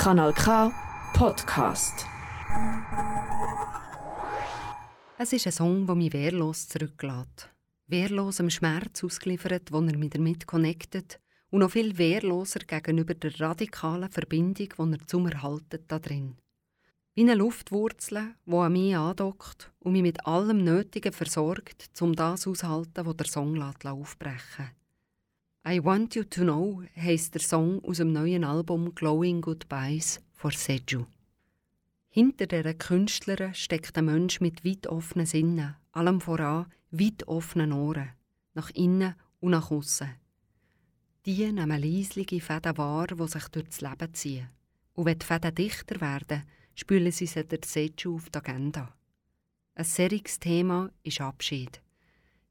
Kanal K Podcast. Es ist ein Song, der mich wehrlos zurücklässt. Wehrlos am Schmerz ausgeliefert, wo er mich damit connectet und noch viel wehrloser gegenüber der radikalen Verbindung, die er zum Erhalten da drin. Wie eine Luftwurzel, die an mich andockt und mich mit allem Nötigen versorgt, um das auszuhalten, was der Song aufbrechen I Want You to Know heisst der Song aus dem neuen Album Glowing Goodbyes von Seju. Hinter dieser Künstlerin steckt ein Mensch mit weit offenen Sinnen, allem voran weit offenen Ohren, nach innen und nach außen. Die nehmen leislige Fäden wahr, die sich durch das Leben ziehen. Und wenn die Fäden dichter werden, spülen sie sie der Seju auf die Agenda. Ein seriges Thema ist Abschied.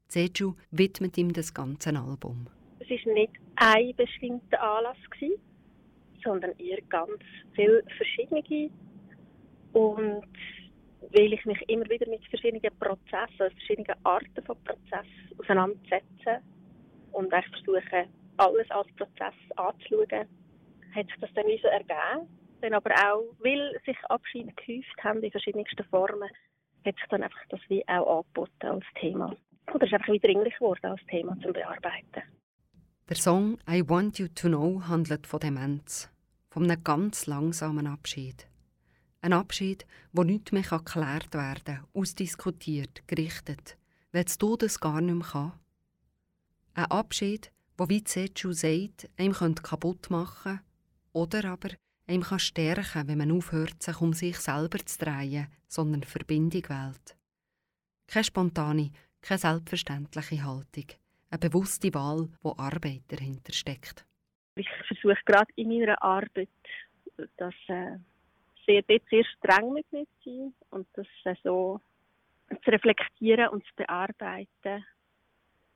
Seju widmet ihm das ganze Album. Es war nicht ein bestimmter Anlass, sondern eher ganz viele verschiedene. Und weil ich mich immer wieder mit verschiedenen Prozessen, also verschiedenen Arten von Prozessen auseinandersetze und ich versuche, alles als Prozess anzuschauen, hat sich das dann so ergeben. Dann aber auch, weil sich Abschiede gehäuft haben in verschiedensten Formen, hat sich dann einfach das wie auch angeboten als Thema. Oder ist einfach wie dringlich geworden als Thema zum Bearbeiten. Der Song I Want You to Know handelt von Demenz, von einem ganz langsamen Abschied. Ein Abschied, wo nichts mehr geklärt werden kann, ausdiskutiert, gerichtet, weil das Todes gar nicht mehr kann. Ein Abschied, wo wie Zetsu sagt, einem kaputt machen oder aber einem kann stärken, wenn man aufhört, sich um sich selber zu drehen, sondern Verbindung wählt. Keine spontane, keine selbstverständliche Haltung. Eine bewusste Wahl, wo Arbeit dahinter steckt. Ich versuche gerade in meiner Arbeit, dass äh, sehr, dort sehr streng mit mir zu sein und das äh, so zu reflektieren und zu bearbeiten,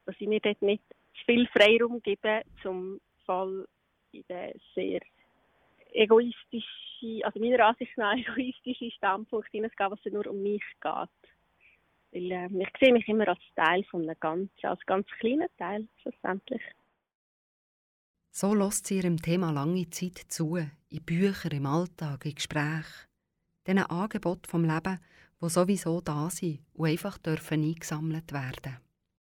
dass ich mir dort nicht zu viel Freiraum gebe, zum Fall in den sehr egoistische, also meiner Ansicht nach egoistische Standpunkt hineingehen, was es nur um mich geht. Weil äh, ich sehe mich immer als Teil von einem Ganzen, als ganz kleiner Teil schlussendlich. So lässt sie ihrem Thema lange Zeit zu, in Büchern, im Alltag, in Gesprächen. Diesen Angebot vom Leben, wo sowieso da sind und einfach dürfen eingesammelt werden.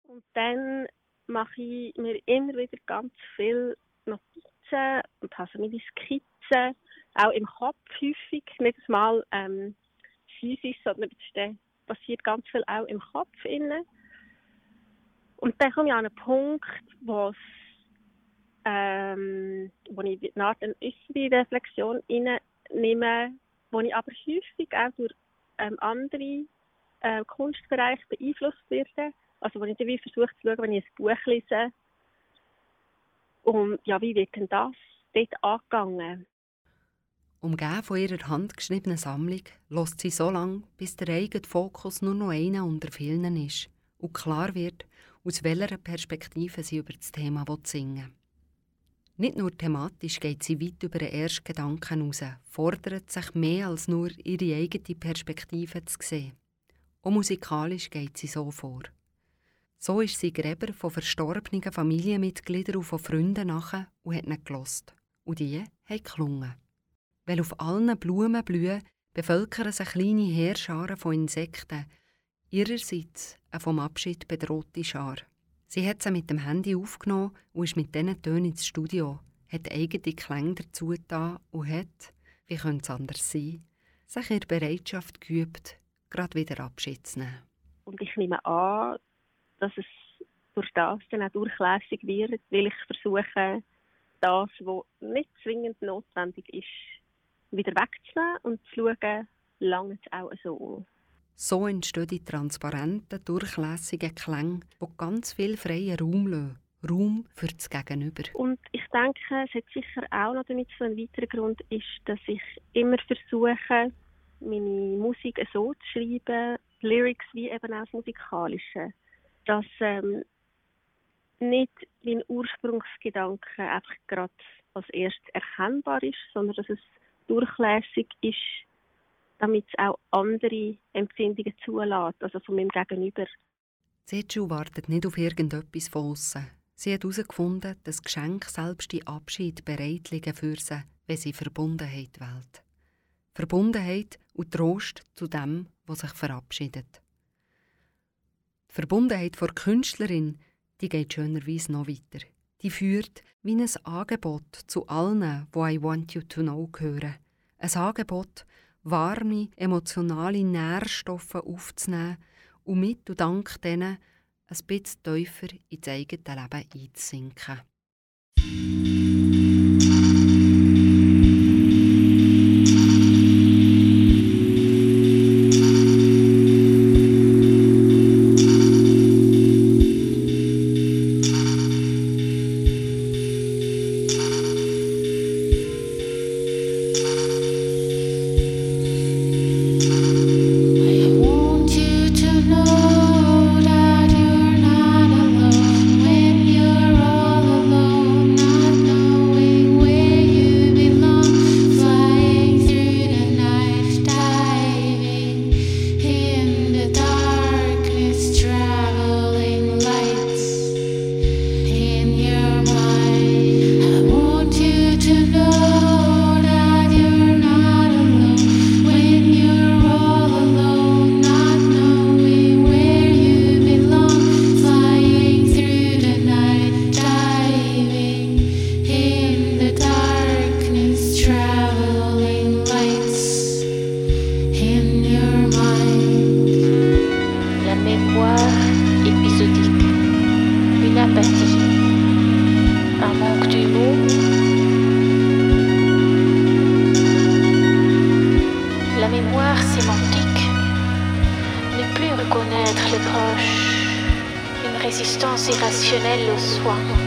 Und dann mache ich mir immer wieder ganz viele Notizen und habe so meine Skizzen, auch im Kopf häufig, nicht mal ähm, physisch, sondern es passiert ganz viel auch im Kopf. Innen. Und dann komme ich an einen Punkt, wo ähm, wo ich eine Art eine äußere Reflexion nehme, wo ich aber häufig auch durch ähm, andere äh, Kunstbereiche beeinflusst werde. Also wo ich dann versuche zu schauen, wenn ich ein Buch lese, und ja, wie wird denn das dort angegangen? Umgeben von ihrer handgeschriebenen Sammlung lässt sie so lange, bis der eigene Fokus nur noch einer unter vielen ist und klar wird, aus welcher Perspektive sie über das Thema singen will. Nicht nur thematisch geht sie weit über den ersten Gedanken hinaus, fordert sich mehr als nur ihre eigene Perspektive zu sehen. Auch musikalisch geht sie so vor. So ist sie Gräber von verstorbenen Familienmitgliedern und von Freunden nachher und hat nicht gelost. Und die haben gelungen. Weil auf allen Blumen blühen, bevölkern sich kleine Heerscharen von Insekten, ihrerseits eine vom Abschied bedrohte Schar. Sie hat sie mit dem Handy aufgenommen und ist mit diesen Tönen ins Studio, hat eigene Klänge dazu getan und hat, wie könnte es anders sein, sich ihre Bereitschaft geübt, gerade wieder Abschied zu nehmen. Und ich nehme an, dass es durch das dann auch durchlässig wird, weil ich versuche, das, was nicht zwingend notwendig ist, wieder wegzunehmen und zu schauen, lange es auch so. So entstehen die transparenten, durchlässigen Klänge, die ganz viel freien Raum lassen. Raum für das Gegenüber. Und ich denke, es hat sicher auch noch damit zu ein weiterer Grund ist, dass ich immer versuche, meine Musik so zu schreiben, Lyrics wie eben auch das Musikalische, dass ähm, nicht mein Ursprungsgedanke einfach gerade als erstes erkennbar ist, sondern dass es durchlässig ist damit es auch andere Empfindungen zulässt, also von meinem Gegenüber. Zetsu wartet nicht auf irgendetwas von aussen. Sie hat herausgefunden, dass Geschenk selbst die Abschied bereitlegen für sie, wenn sie Verbundenheit wählt. Verbundenheit und Trost zu dem, was sich verabschiedet. Die Verbundenheit vor Künstlerin, die geht schönerweise noch weiter. Die führt wie ein Angebot zu allen, wo I Want You to Know gehören. Ein Angebot, warme, emotionale Nährstoffe aufzunehmen und mit und dank denen ein bisschen tiefer ins eigene Leben einzusinken. existence irrationnelle au soi.